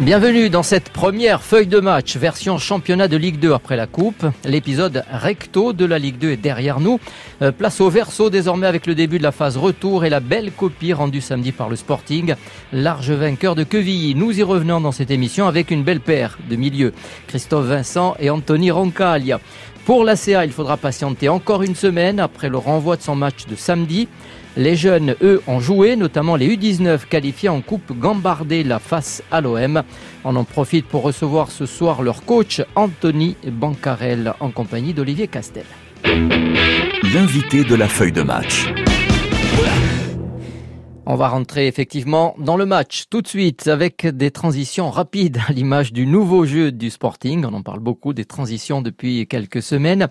Bienvenue dans cette première feuille de match, version championnat de Ligue 2 après la Coupe. L'épisode recto de la Ligue 2 est derrière nous. Euh, place au verso désormais avec le début de la phase retour et la belle copie rendue samedi par le Sporting. Large vainqueur de Quevilly. Nous y revenons dans cette émission avec une belle paire de milieux. Christophe Vincent et Anthony Roncaglia. Pour la CA, il faudra patienter encore une semaine après le renvoi de son match de samedi. Les jeunes, eux, ont joué, notamment les U19 qualifiés en Coupe Gambardé la face à l'OM. On en profite pour recevoir ce soir leur coach Anthony Bancarel en compagnie d'Olivier Castel. L'invité de la feuille de match. On va rentrer effectivement dans le match tout de suite avec des transitions rapides à l'image du nouveau jeu du Sporting. On en parle beaucoup des transitions depuis quelques semaines.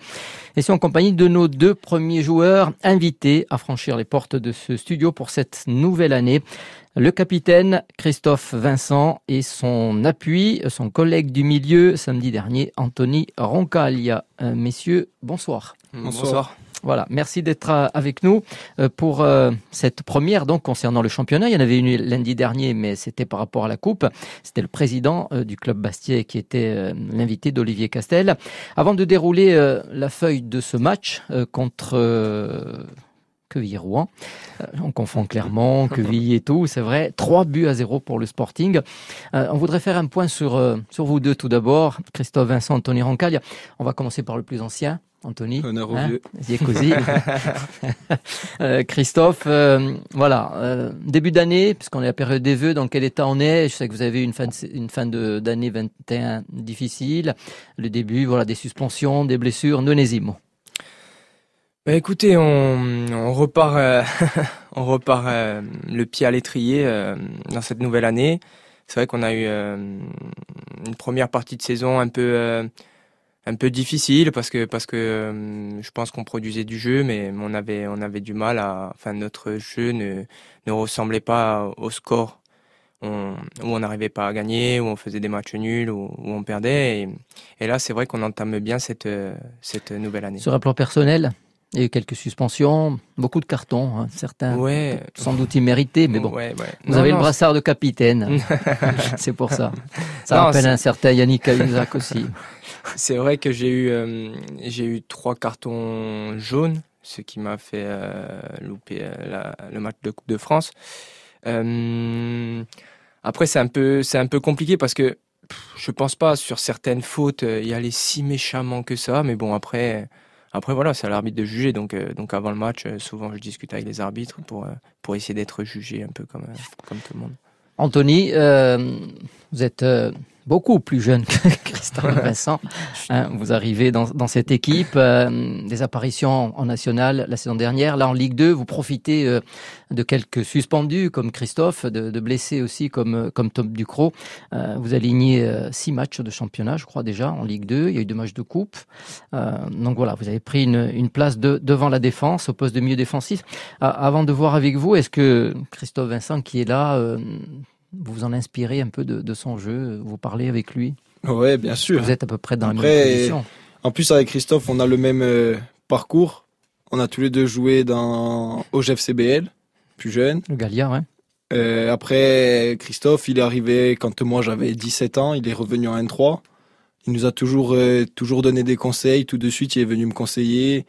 Et c'est en compagnie de nos deux premiers joueurs invités à franchir les portes de ce studio pour cette nouvelle année. Le capitaine Christophe Vincent et son appui, son collègue du milieu samedi dernier, Anthony Roncaglia. Euh, messieurs, bonsoir. Bonsoir. Voilà, merci d'être euh, avec nous euh, pour euh, cette première donc concernant le championnat. Il y en avait une lundi dernier, mais c'était par rapport à la coupe. C'était le président du club Bastier qui était l'invité d'Olivier Castel. Avant de dérouler la feuille de ce match contre Quevilly-Rouen. on confond clairement Quevilly et tout, c'est vrai. Trois buts à zéro pour le Sporting. on voudrait faire un point sur, sur vous deux tout d'abord. Christophe Vincent, Anthony Roncaglia. On va commencer par le plus ancien. Anthony. Honneur hein euh, Christophe, euh, voilà, euh, début d'année, puisqu'on est à la période des vœux, dans quel état on est? Je sais que vous avez eu une fin, une fin d'année 21 difficile, le début, voilà, des suspensions, des blessures, donnez-y bah écoutez, on, repart, on repart le pied à l'étrier dans cette nouvelle année. C'est vrai qu'on a eu une première partie de saison un peu un peu difficile parce que parce que euh, je pense qu'on produisait du jeu mais on avait on avait du mal à enfin notre jeu ne ne ressemblait pas au score on, où on n'arrivait pas à gagner où on faisait des matchs nuls où, où on perdait et, et là c'est vrai qu'on entame bien cette cette nouvelle année sur un plan personnel il y a eu quelques suspensions, beaucoup de cartons, hein, certains ouais. sans doute immérités, mais bon. Ouais, ouais. Vous avez le brassard de capitaine, c'est pour ça. Ça rappelle un certain Yannick Cahuzac aussi. C'est vrai que j'ai eu, euh, j'ai eu trois cartons jaunes, ce qui m'a fait euh, louper euh, le match de Coupe de France. après, c'est un peu, un peu compliqué parce que je pense pas sur certaines fautes y aller si méchamment que ça, mais bon après. Après voilà, c'est à l'arbitre de juger. Donc, donc avant le match, souvent je discute avec les arbitres pour, pour essayer d'être jugé un peu comme, comme tout le monde. Anthony, vous êtes beaucoup plus jeune que Christophe Vincent. Hein, vous arrivez dans, dans cette équipe, euh, des apparitions en national la saison dernière. Là, en Ligue 2, vous profitez euh, de quelques suspendus comme Christophe, de, de blessés aussi comme, euh, comme Tom Ducrot. vous alignez six matchs de championnat, je crois déjà, en Ligue 2. Il y a eu deux matchs de coupe. donc voilà, vous avez pris une, une place de, devant la défense, au poste de milieu défensif. avant de voir avec vous, est-ce que Christophe Vincent, qui est là, vous vous en inspirez un peu de, de son jeu, vous parlez avec lui Ouais, bien sûr. Vous êtes à peu près dans la même position. En plus, avec Christophe, on a le même euh, parcours. On a tous les deux joué dans au GFCBL, plus jeune. Le Gallia, ouais. Euh, après, Christophe, il est arrivé quand moi j'avais 17 ans, il est revenu en N3. Il nous a toujours, euh, toujours donné des conseils. Tout de suite, il est venu me conseiller.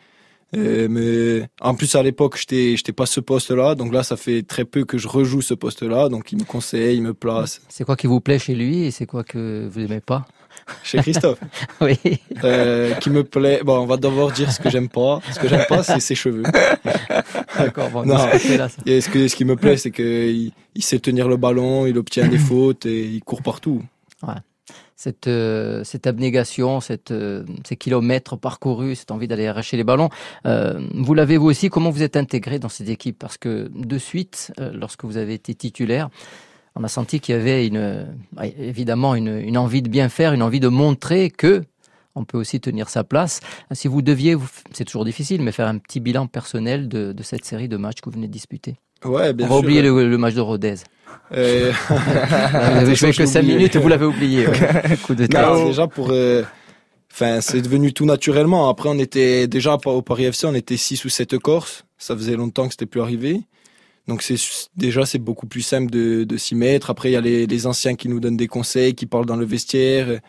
Euh, mais en plus à l'époque j'étais j'étais pas ce poste là donc là ça fait très peu que je rejoue ce poste là donc il me conseille il me place. C'est quoi qui vous plaît chez lui et c'est quoi que vous aimez pas chez Christophe. Oui. Euh, qui me plaît bon on va d'abord dire ce que j'aime pas. Ce que j'aime pas c'est ses cheveux. D'accord bon, non. là, et ce que ce qui me plaît c'est que il, il, sait tenir le ballon il obtient des fautes et il court partout. Ouais cette, euh, cette abnégation, cette, euh, ces kilomètres parcourus, cette envie d'aller arracher les ballons. Euh, vous l'avez vous aussi, comment vous êtes intégré dans cette équipe Parce que de suite, lorsque vous avez été titulaire, on a senti qu'il y avait une, évidemment une, une, envie de bien faire, une envie de montrer que on peut aussi tenir sa place. Si vous deviez, c'est toujours difficile, mais faire un petit bilan personnel de, de cette série de matchs que vous venez de disputer. Ouais, bien on va oublier le, le match de Rodez. Euh... vous avez joué que 5 minutes et vous l'avez oublié. Coup de non, déjà pour. Euh... Enfin, c'est devenu tout naturellement. Après, on était déjà au Paris FC, on était 6 ou 7 Corses. Ça faisait longtemps que c'était plus arrivé. Donc c'est déjà c'est beaucoup plus simple de, de s'y mettre. Après il y a les, les, anciens qui nous donnent des conseils, qui parlent dans le vestiaire.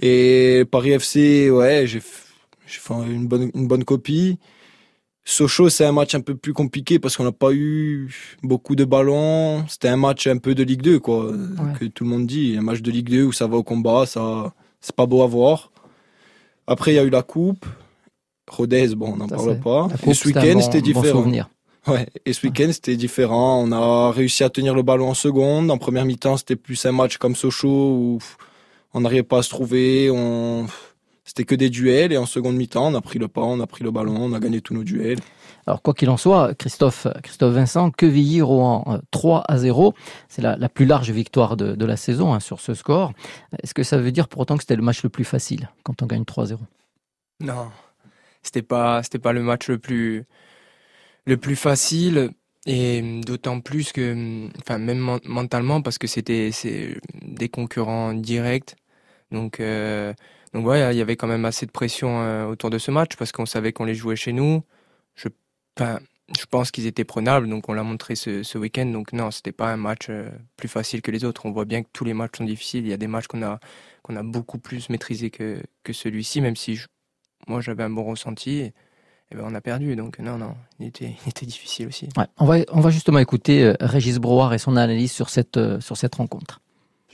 Et Paris FC, ouais, j'ai fait une bonne une bonne copie. Sochaux, c'est un match un peu plus compliqué parce qu'on n'a pas eu beaucoup de ballons. C'était un match un peu de Ligue 2, quoi, que tout le monde dit. Un match de Ligue 2 où ça va au combat, ça, c'est pas beau à voir. Après, il y a eu la coupe. Rodez, bon, on n'en parle pas. et ce week-end, c'était différent. ouais. Et ce week-end, c'était différent. On a réussi à tenir le ballon en seconde. En première mi-temps, c'était plus un match comme Sochaux où on n'arrivait pas à se trouver. On c'était que des duels et en seconde mi-temps, on a pris le pas, on a pris le ballon, on a gagné tous nos duels. Alors quoi qu'il en soit, Christophe, Christophe Vincent, Quevilly-Rouen 3 euh, à 0, c'est la, la, plus large victoire de, de la saison hein, sur ce score. Est-ce que ça veut dire pour autant que c'était le match le plus facile quand on gagne 3-0 Non, c'était pas c'était pas le match le plus le plus facile et d'autant plus que enfin même mentalement parce que c'était c'est des concurrents directs donc euh, donc ouais, il y avait quand même assez de pression euh, autour de ce match parce qu'on savait qu'on les jouait chez nous. Je, pense qu'ils étaient prenables, donc on l'a montré ce, week-end. Donc non, c'était pas un match euh, plus facile que les autres. On voit bien que tous les matchs sont difficiles. Il y a des matchs qu'on a beaucoup plus maîtrisés que, celui-ci, même si moi j'avais un bon ressenti. Et, ben on a perdu, donc non, non, il était, il était difficile aussi. On, va, justement écouter euh, Régis Brouard et son analyse sur cette rencontre.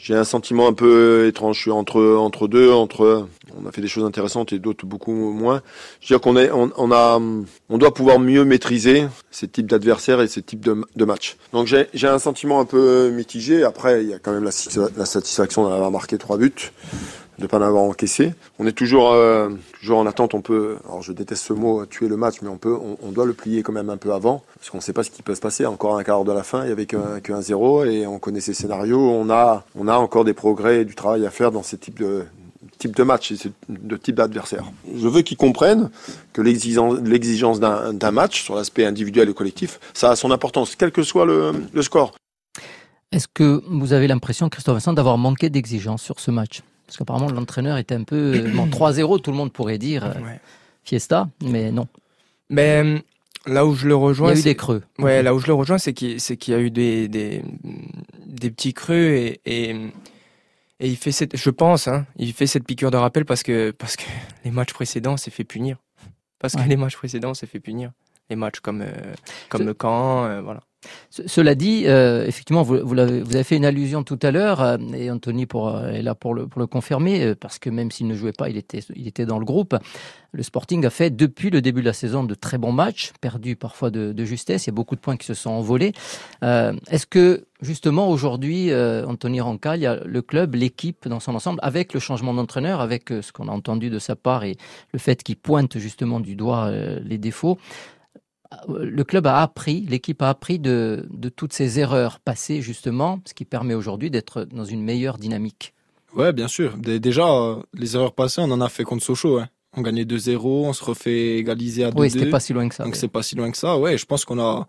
J'ai un sentiment un peu étrange. Je suis entre entre deux, entre on a fait des choses intéressantes et d'autres beaucoup moins. Je veux dire qu'on est, on, a, on doit pouvoir mieux maîtriser ces types d'adversaires et ces types de, de matchs. Donc j'ai, j'ai un sentiment un peu mitigé. Après, il y a quand même la satisfaction d'avoir marqué trois buts de pas l'avoir encaissé. On est toujours euh, toujours en attente. On peut, alors je déteste ce mot, tuer le match, mais on peut, on, doit le plier quand même un peu avant, parce qu'on ne sait pas ce qui peut se passer. Encore un quart de la fin, il y avait qu'un qu zéro, et on connaît ces scénarios. On a, on a encore des progrès et du travail à faire dans ces types de type de match et de type d'adversaire. Je veux qu'ils comprennent que l'exigence d'un match sur l'aspect individuel et collectif, ça a son importance, quel que soit le, le score. Est-ce que vous avez l'impression, Christophe Vincent, d'avoir manqué d'exigence sur ce match? Parce qu'apparemment, l'entraîneur était un peu. Bon, 3-0, tout le monde pourrait dire euh, fiesta, mais non. Mais euh, là où je le rejoins. Il y a eu des creux. Ouais, là où je le rejoins, c'est qu'il y a eu des, des, des petits creux et, et, et, il fait cette. Je pense, hein, il fait cette piqûre de rappel parce que, parce que les matchs précédents s'est fait punir. Parce que les matchs précédents s'est fait punir. Les matchs comme, euh, comme le camp, voilà. Cela dit, euh, effectivement, vous, avez, fait une allusion tout à l'heure, euh, et Anthony pour, euh, est là pour le, confirmer, parce que même s'il ne jouait pas, il était, il dans le groupe. Le Sporting a fait, depuis le début de la saison, de très bons matchs, perdus parfois de, justesse. Il y a beaucoup de points qui se sont envolés. Est-ce que, justement, aujourd'hui, Anthony Rancal, le club, l'équipe dans son ensemble, avec le changement d'entraîneur, avec ce qu'on a entendu de sa part et le fait qu'il pointe justement du doigt les défauts, le club a appris, l'équipe a appris de, de, toutes ces erreurs passées, justement, ce qui permet aujourd'hui d'être dans une meilleure dynamique. Ouais, bien sûr. Déjà, les erreurs passées, on en a fait contre Sochaux. Hein. On gagnait 2-0, on se refait égaliser à 2-2. Oui, c'était pas si loin que ça. Donc c'est pas si loin que ça. Ouais, je pense qu'on a,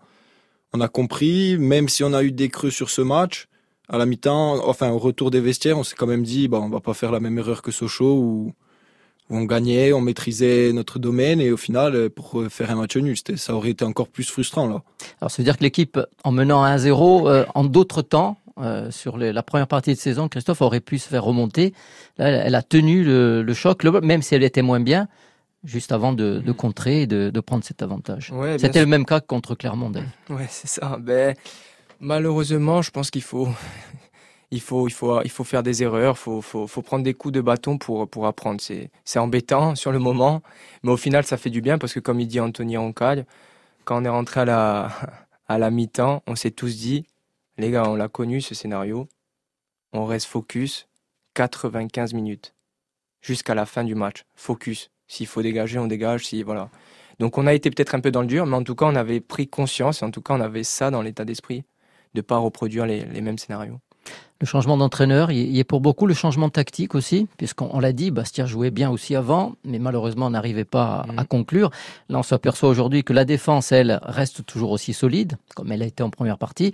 on a compris, même si on a eu des creux sur ce match, à la mi-temps, enfin au retour des vestiaires, on s'est quand même dit, bah, on va pas faire la même erreur que Sochaux ou on gagnait, on maîtrisait notre domaine et au final, euh, pour euh, faire un match nul, ça aurait été encore plus frustrant là. Alors, ça veut dire que l'équipe, en menant 1-0, euh, en d'autres temps, euh, sur les, la première partie de saison, Christophe aurait pu se faire remonter. Là, elle a tenu le, le choc, le, même si elle était moins bien, juste avant de, de contrer et de, de, prendre cet avantage. Ouais, C'était le même cas que contre Clermont. Ouais, c'est ça. Ben, malheureusement, je pense qu'il faut il faut, il faut, il faut faire des erreurs, faut, faut, faut prendre des coups de bâton pour, pour apprendre. C'est, embêtant sur le moment, mais au final, ça fait du bien parce que, comme il dit Anthony Roncal, quand on est rentré à la, à la mi-temps, on s'est tous dit, les gars, on l'a connu ce scénario, on reste focus 95 minutes jusqu'à la fin du match. Focus. S'il faut dégager, on dégage. Si voilà. Donc on a été peut-être un peu dans le dur, mais en tout cas on avait pris conscience, et en tout cas on avait ça dans l'état d'esprit de pas reproduire les, les mêmes scénarios. Le changement d'entraîneur, il y est pour beaucoup le changement tactique aussi, puisqu'on l'a dit, Bastien jouait bien aussi avant, mais malheureusement n'arrivait pas à, mmh. à, conclure. Là, on s'aperçoit aujourd'hui que la défense, elle, reste toujours aussi solide, comme elle a été en première partie,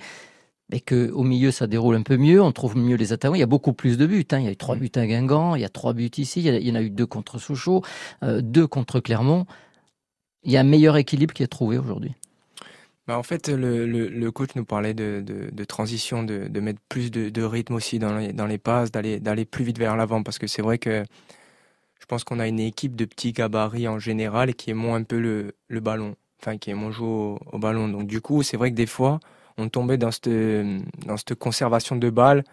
mais qu'au milieu, ça déroule un peu mieux, on trouve mieux les attaquants. Il y a beaucoup plus de buts. Hein. Il y a eu trois mmh. buts à Guingamp, il y a trois buts ici, il y en a eu deux contre Sochaux, euh, deux contre Clermont. Il y a un meilleur équilibre qui est trouvé aujourd'hui. Bah en fait, le, coach nous parlait de, transition, de, mettre plus de, rythme aussi dans les, dans les passes, d'aller, plus vite vers l'avant, parce que c'est vrai que je pense qu'on a une équipe de petits gabarits en général qui aimons un peu le, ballon, enfin qui aimons jouer au, au, ballon. Donc du coup, c'est vrai que des fois, on tombait dans cette, conservation de balles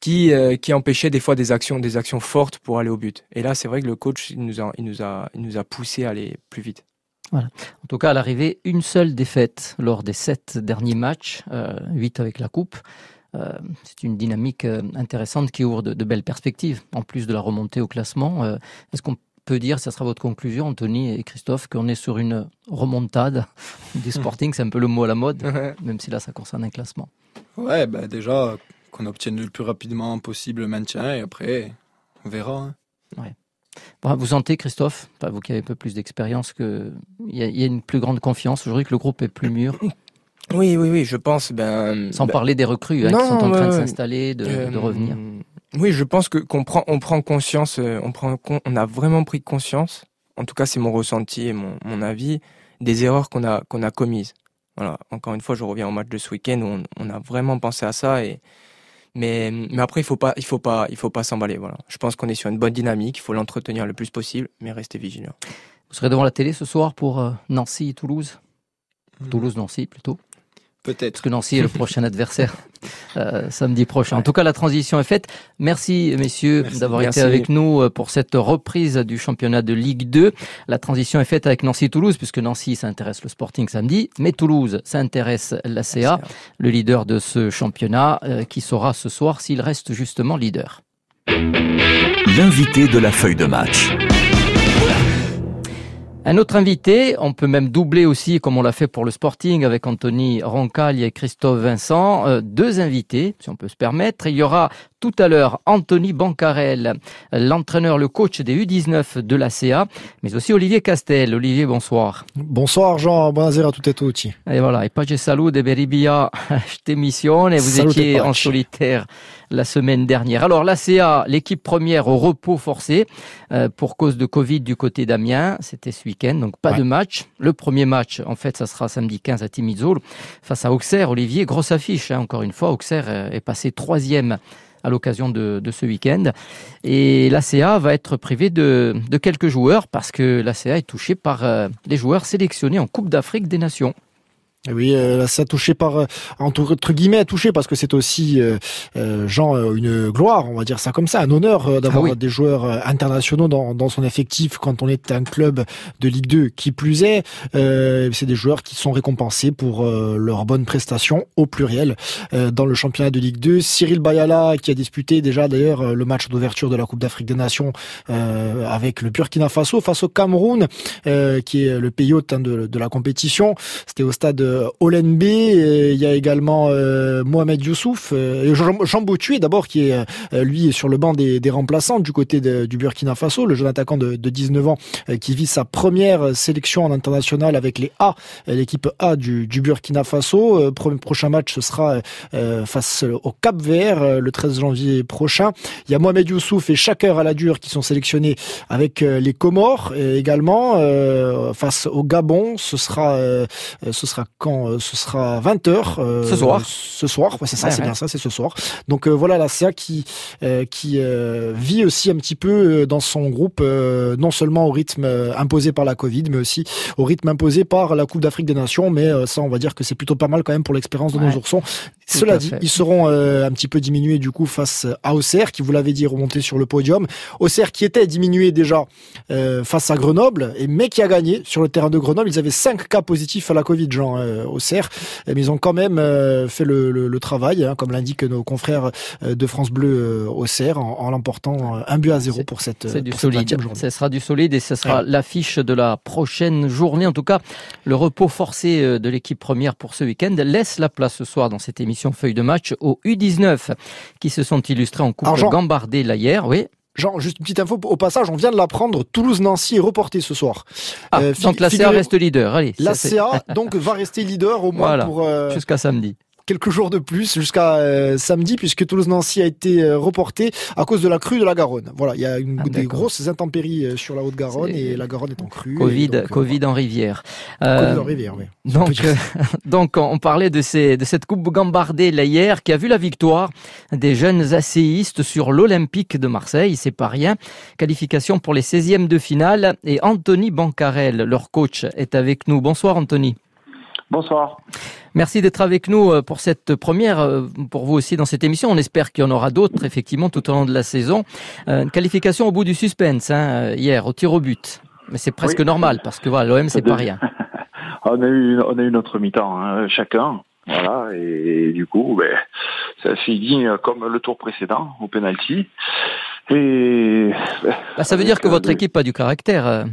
qui, euh, qui empêchait des fois des actions, des actions fortes pour aller au but. Et là, c'est vrai que le coach, il nous a, il nous a, il nous a poussé à aller plus vite. Voilà. En tout cas, à l'arrivée, une seule défaite lors des sept derniers matchs, euh, huit avec la coupe. Euh, c'est une dynamique euh, intéressante qui ouvre de, de, belles perspectives, en plus de la remontée au classement. Euh, est-ce qu'on peut dire, ça sera votre conclusion, Anthony et Christophe, qu'on est sur une remontade du sporting, c'est un peu le mot à la mode, même si là, ça concerne un classement. Ouais, bah déjà, qu'on obtienne le plus rapidement possible le maintien, et après, on verra. Hein. Ouais. Vous sentez, Christophe, vous qui avez un peu plus d'expérience, qu'il y, y, a une plus grande confiance aujourd'hui, que le groupe est plus mûr Oui, oui, oui, je pense. Ben, Sans ben, parler des recrues hein, non, qui sont en train de ouais. s'installer, de, euh, de, revenir. Oui, je pense que qu'on prend, on prend conscience, euh, on prend, on a vraiment pris conscience. En tout cas, c'est mon ressenti et mon, mon avis des erreurs qu'on a qu'on a commises. Voilà. Encore une fois, je reviens au match de ce week-end où on, on a vraiment pensé à ça et mais, mais après, il faut pas, il faut pas, il faut pas s'emballer. Voilà. Je pense qu'on est sur une bonne dynamique. Il faut l'entretenir le plus possible, mais rester vigilant. Vous serez devant la télé ce soir pour euh, Nancy Toulouse. Mmh. Toulouse-Nancy plutôt. Peut-être. Parce que Nancy est le prochain adversaire euh, samedi prochain. Ouais. En tout cas, la transition est faite. Merci, messieurs, d'avoir été avec nous euh, pour cette reprise du championnat de Ligue 2. La transition est faite avec Nancy-Toulouse, puisque Nancy s'intéresse le Sporting samedi, mais Toulouse s'intéresse l'ACA, le leader de ce championnat, euh, qui saura ce soir s'il reste justement leader. L'invité de la feuille de match. Un autre invité, on peut même doubler aussi, comme on l'a fait pour le Sporting avec Anthony Roncaille et Christophe Vincent, euh, deux invités, si on peut se permettre. Il y aura tout à l'heure Anthony Bancarel, l'entraîneur, le coach des U19 de l'ACA, mais aussi Olivier Castel. Olivier, bonsoir. Bonsoir Jean, buonasera a tutti e tutti. Et voilà, et Page Salud e Beribia mission et vous étiez en solitaire la semaine dernière. Alors l'ACA, l'équipe première au repos forcé euh, pour cause de Covid du côté d'Amiens, c'était ce week-end, donc pas ouais. de match. Le premier match, en fait, ça sera samedi 15 à Timizol face à Auxerre. Olivier, grosse affiche, hein, encore une fois, Auxerre est passé troisième à l'occasion de, ce week-end. Et l'ACA va être privé de, quelques joueurs parce que l'ACA est touché par euh, les joueurs sélectionnés en Coupe d'Afrique des Nations. Oui, euh, ça touché par euh, entre, guillemets touché parce que c'est aussi euh, Jean une gloire, on va dire ça comme ça, un honneur d'avoir ah oui. des joueurs internationaux dans, dans, son effectif quand on est un club de Ligue 2. Qui plus est, c'est des joueurs qui sont récompensés pour leurs bonnes prestations au pluriel dans le championnat de Ligue 2. Cyril Bayala qui a disputé déjà d'ailleurs le match d'ouverture de la Coupe d'Afrique des Nations avec le Burkina Faso face au Cameroun, qui est le pays hôte hein, de, de la compétition. C'était au stade Olenb, il y a également euh, Mohamed Youssouf, euh, Jean, Jean d'abord qui est euh, lui sur le banc des, remplaçants du côté du Burkina Faso, le jeune attaquant de, de 19 ans euh, qui vit sa première sélection en international avec les A, l'équipe A du, Burkina Faso. Prochain match ce sera face au Cap Vert le 13 janvier prochain. Il y a Mohamed Youssouf et Chaker à la dure qui sont sélectionnés avec les Comores également face au Gabon. Ce sera quand euh, ce sera 20h euh, ce soir. ce soir. Ouais, c'est ça ouais, c'est ouais. bien ça c'est ce soir. Donc euh, voilà la CA qui qui vit aussi un petit peu dans son groupe non seulement au rythme imposé par la Covid mais aussi au rythme imposé par la Coupe d'Afrique des Nations. Mais ça on va dire que c'est plutôt pas mal quand même pour l'expérience de nos oursons Tout cela dit ils seront un petit peu diminués du coup face à Auxerre qui vous l'avez dit remonté sur le podium Auxerre qui était diminué déjà face à Grenoble et mais qui a gagné sur le terrain de Grenoble ils avaient 5 cas positifs à la Covid Jean euh, au CER, mais ils ont quand même euh, fait le, le, le travail, hein, comme l'indiquent nos confrères euh, de France Bleu au CER, en, en l'emportant un but à zéro pour cette, c'est du pour solide. Cette ce sera du solide et ce sera ouais. l'affiche de la prochaine journée. En tout cas, le repos forcé de l'équipe première pour ce week-end laisse la place ce soir dans cette émission feuille de match aux U19 qui se sont illustrés en coupe Argent. gambardée là hier. Oui. Jean, juste une petite info au passage, on vient de l'apprendre, Toulouse-Nancy est reporté ce soir. Ah, euh, donc la CA reste leader, allez. La CA donc va rester leader au moins voilà, pour euh, jusqu'à samedi. Quelques jours de plus jusqu'à samedi puisque Toulouse-Nancy a été reporté à cause de la crue de la Garonne. Voilà, il y a une, ah, des grosses intempéries sur la Haute-Garonne et la Garonne est en crue. Covid, Covid en rivière. Covid en rivière, oui. Donc, donc on parlait de, ces, de cette coupe gambardée là hier qui a vu la victoire des jeunes asséistes sur l'Olympique de Marseille. C'est pas rien. Qualification pour les 16e de finale et Anthony Bancarel, leur coach, est avec nous. Bonsoir Anthony. Bonsoir. Merci d'être avec nous euh, pour cette première, euh, pour vous aussi dans cette émission. On espère qu'il y en aura d'autres, effectivement, tout au long de la saison. Euh, une qualification au bout du suspense, hein, hier, au tir au but. Mais c'est presque normal, parce que voilà, l'OM, c'est pas rien. on, a eu, on a eu notre mi-temps, hein, chacun. Voilà, et, du coup, ben, ça fini comme le tour précédent, au penalty. Et bah, ça veut dire que votre équipe a du caractère.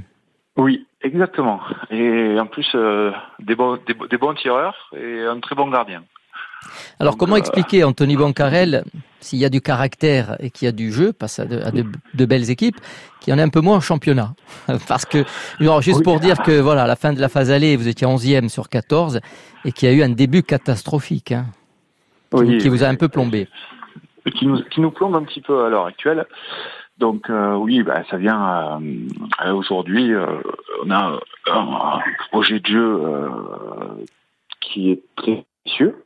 Oui, exactement. Et en plus, euh, des, bons, des, bons tireurs et un très bon gardien. Alors comment euh, expliquer, Anthony Bancarel, s'il y a du caractère et qu'il y a du jeu, passe à, de, belles équipes, qu'il y en a un peu moins en championnat Parce que, juste pour dire que voilà, à la fin de la phase allée, vous étiez 11e sur 14 et qu'il y a eu un début catastrophique hein, qui, vous a un peu plombé. Qui nous, qui nous plombe un petit peu à l'heure actuelle. Donc euh, oui, bah, ça vient euh, aujourd'hui. Euh, on a un, projet de jeu qui est très ambitieux,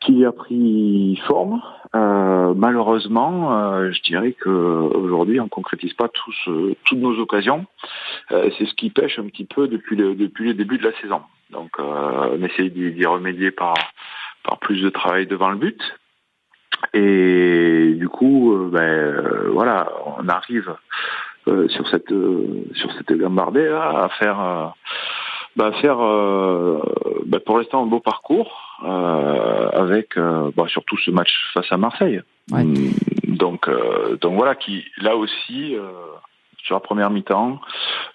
qui a pris forme. malheureusement, je dirais que aujourd'hui, on concrétise pas toutes nos occasions. C'est ce qui pêche un petit peu depuis le depuis début de la saison. Donc, on essaye d'y remédier par par plus de travail devant le but. Et du coup, euh, ben, euh, voilà, on arrive euh, sur cette sur cette gambardée à faire bah, faire bah, pour l'instant un beau parcours avec bah, surtout ce match face à Marseille. Donc donc voilà qui là aussi sur la première mi-temps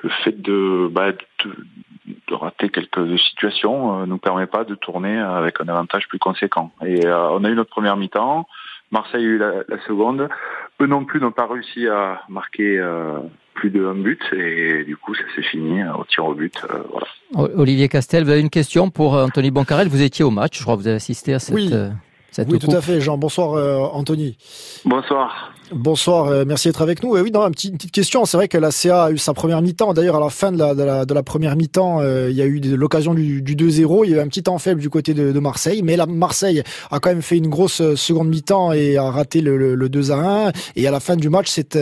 le fait de, de, de rater quelques situations ne nous permet pas de tourner avec un avantage plus conséquent. Et on a eu notre première mi-temps. Marseille a eu la, seconde. Eux non plus n'ont pas réussi à marquer euh, plus d'un but et du coup ça s'est fini euh, au tir au but. Euh, Olivier Castel, vous avez une question pour Anthony Boncarel? Vous étiez au match, je crois que vous avez assisté à cette. Oui, oui tout à fait, Jean. Bonsoir Anthony. Bonsoir. Bonsoir, euh, merci d'être avec nous. Et oui, non, une petite, question. C'est vrai que la CA a eu sa première mi-temps. D'ailleurs, à la fin de la, de la, de la première mi-temps, euh, il y a eu l'occasion du, du 2-0. Il y a eu un petit temps faible du côté de, de, Marseille. Mais la Marseille a quand même fait une grosse euh, seconde mi-temps et a raté le, le, 2-1. Et à la fin du match, c'est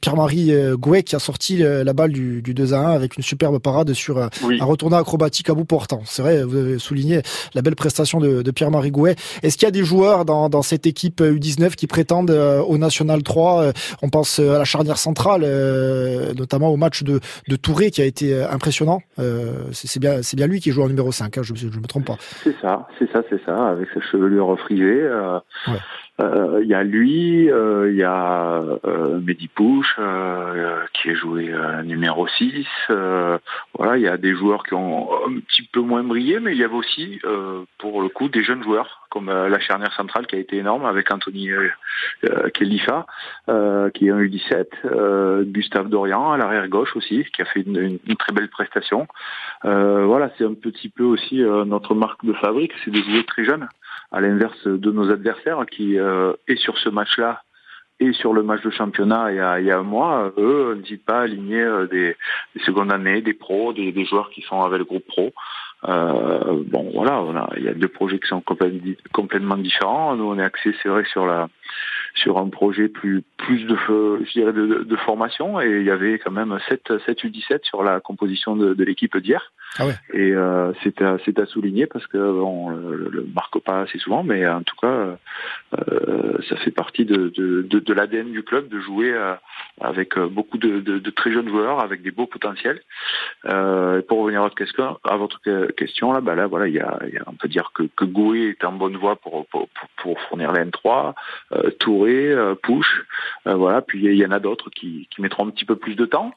Pierre-Marie Gouet qui a sorti la balle du, du 2-1 avec une superbe parade sur un retourné acrobatique à bout portant. C'est vrai, vous avez souligné la belle prestation de, de Pierre-Marie Gouet. Est-ce qu'il y a des joueurs dans, dans cette équipe U19 qui prétendent au national 3. Euh, on pense euh, à la charnière centrale, euh, notamment au match de, de Touré qui a été impressionnant. c'est bien, c'est bien lui qui joue en numéro 5, hein, je ne me trompe pas. C'est ça, c'est ça, c'est ça, avec sa chevelure frisée. Euh, il y a lui, euh, il y a euh, Mehdi Pouche qui est joué numéro 6. voilà, il y a des joueurs qui ont un petit peu moins brillé, mais il y avait aussi, pour le coup, des jeunes joueurs comme la charnière centrale qui a été énorme avec Anthony Kelifa qui est un U17, Gustave Dorian à l'arrière gauche aussi qui a fait une, une très belle prestation. voilà, c'est un petit peu aussi notre marque de fabrique, c'est de jouer très jeunes à l'inverse de nos adversaires qui euh, est sur ce match-là et sur le match de championnat il y a, il y a un mois, eux n'hésitent pas à aligner euh, des, des, secondes années, des pros, des, des, joueurs qui sont avec le groupe pro. Euh, bon voilà, il y a deux projets qui sont complètement différents. Nous on est axé c'est vrai sur la sur un projet plus plus de je dirais de, de, formation et il y avait quand même 7 7 U17 sur la composition de, de l'équipe d'hier. Ah ouais. Et euh, c'est à c'est à souligner parce que on le, le, marque pas assez souvent, mais en tout cas euh, ça fait partie de de, de, l'ADN du club de jouer euh, avec beaucoup de, de, très jeunes joueurs avec des beaux potentiels. Euh, pour revenir à votre question, à votre question là, bah là voilà, il y a, y a, on peut dire que que Goué est en bonne voie pour pour, pour fournir la N3, euh, Touré, euh, Push, euh, voilà, puis il y en a d'autres qui, qui mettront un petit peu plus de temps.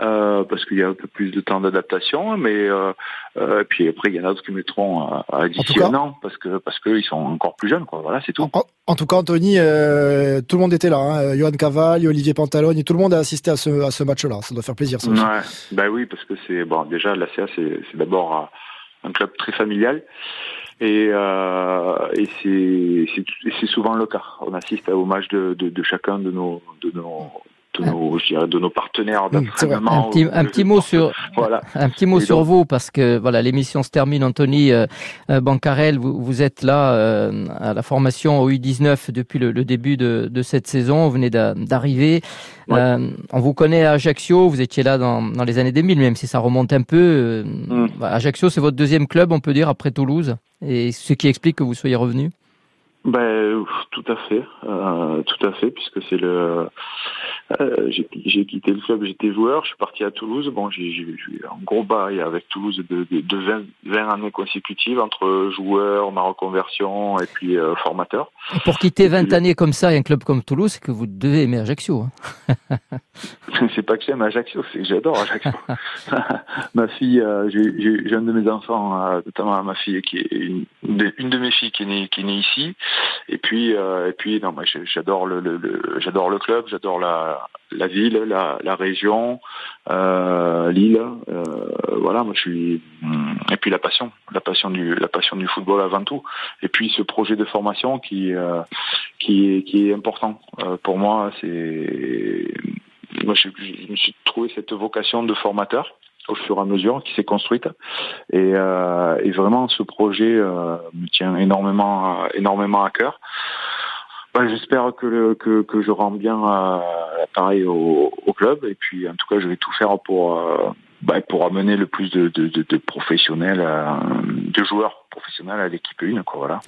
Euh, parce qu'il y a un peu plus de temps d'adaptation, mais euh, euh, puis après il y en a d'autres qui mettront à, d'ici un an parce que parce qu'ils sont encore plus jeunes, quoi. Voilà, c'est tout. En, tout cas, Anthony, tout le monde était là. Hein. Johan Caval, Olivier Pantalone, tout le monde a assisté à ce à ce match-là. Ça doit faire plaisir. Ça. Ouais, bah oui, parce que c'est bon. Déjà, la CA, c'est d'abord un club très familial. Et, et c'est souvent le cas. On assiste au match de, chacun de nos de nos, de nos partenaires Un petit, un petit mot sur, voilà. un petit mot sur vous parce que voilà, l'émission se termine. Anthony euh, euh, Bancarel, vous, vous, êtes là euh, à la formation au U19 depuis le, le début de, de, cette saison. Vous venez d'arriver. Euh, on vous connaît à Ajaccio. Vous étiez là dans, dans, les années 2000, même si ça remonte un peu. Mm. Ajaccio, c'est votre deuxième club, on peut dire, après Toulouse, et ce qui explique que vous soyez revenu. Ben, tout à fait, euh, tout à fait, puisque c'est le. Euh, j'ai quitté le club, j'étais joueur, je suis parti à Toulouse. Bon, j'ai eu un gros bail avec Toulouse de, de, de 20, 20, années consécutives entre joueur, ma reconversion et puis euh, formateur. pour quitter 20 années comme ça et un club comme Toulouse, c'est que vous devez aimer Ajaccio. Hein c'est pas que j'aime Ajaccio, c'est que j'adore Ajaccio. ma fille, euh, j'ai un de mes enfants, euh, notamment ma fille qui est une, une de mes filles qui est née, qui est née ici. Et puis, euh, et puis, non, moi, j'adore le, le, le j'adore le club, j'adore la, la ville, la, la région, euh, l'île. Euh, voilà, moi, je suis. Et puis la passion, la passion du, la passion du football avant tout. Et puis ce projet de formation qui, euh, qui est, qui est important euh, pour moi. C'est, moi, je, je me suis trouvé cette vocation de formateur au fur et à mesure qui s'est construite et, euh, vraiment ce projet euh, me tient énormément énormément à cœur. Ben, J'espère que, que, je rends bien euh, l'appareil au, club et puis en tout cas je vais tout faire pour euh, ben, pour amener le plus de, professionnels, euh, de joueurs professionnels à l'équipe 1 quoi voilà.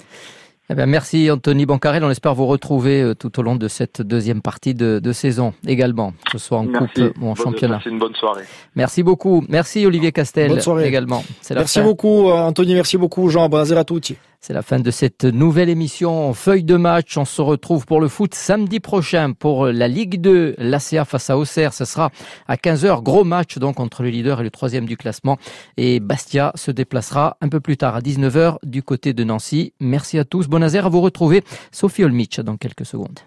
Eh bien, merci Anthony Bancarel. On espère vous retrouver euh, tout au long de cette deuxième partie de, de saison également, que ce soit en merci. coupe ou en championnat. une bonne soirée. Merci beaucoup. Merci Olivier Castel bonne soirée. également. Merci beaucoup Anthony, merci beaucoup Jean. Buonasera a tutti. C'est la fin de cette nouvelle émission Feuille de match. On se retrouve pour le foot samedi prochain pour la Ligue 2. L'ACA face à Auxerre, ce sera à 15h. Gros match donc entre le leader et le troisième du classement. Et Bastia se déplacera un peu plus tard à 19h du côté de Nancy. Merci à tous. Bonazer à vous retrouver. Sophie Olmich dans quelques secondes.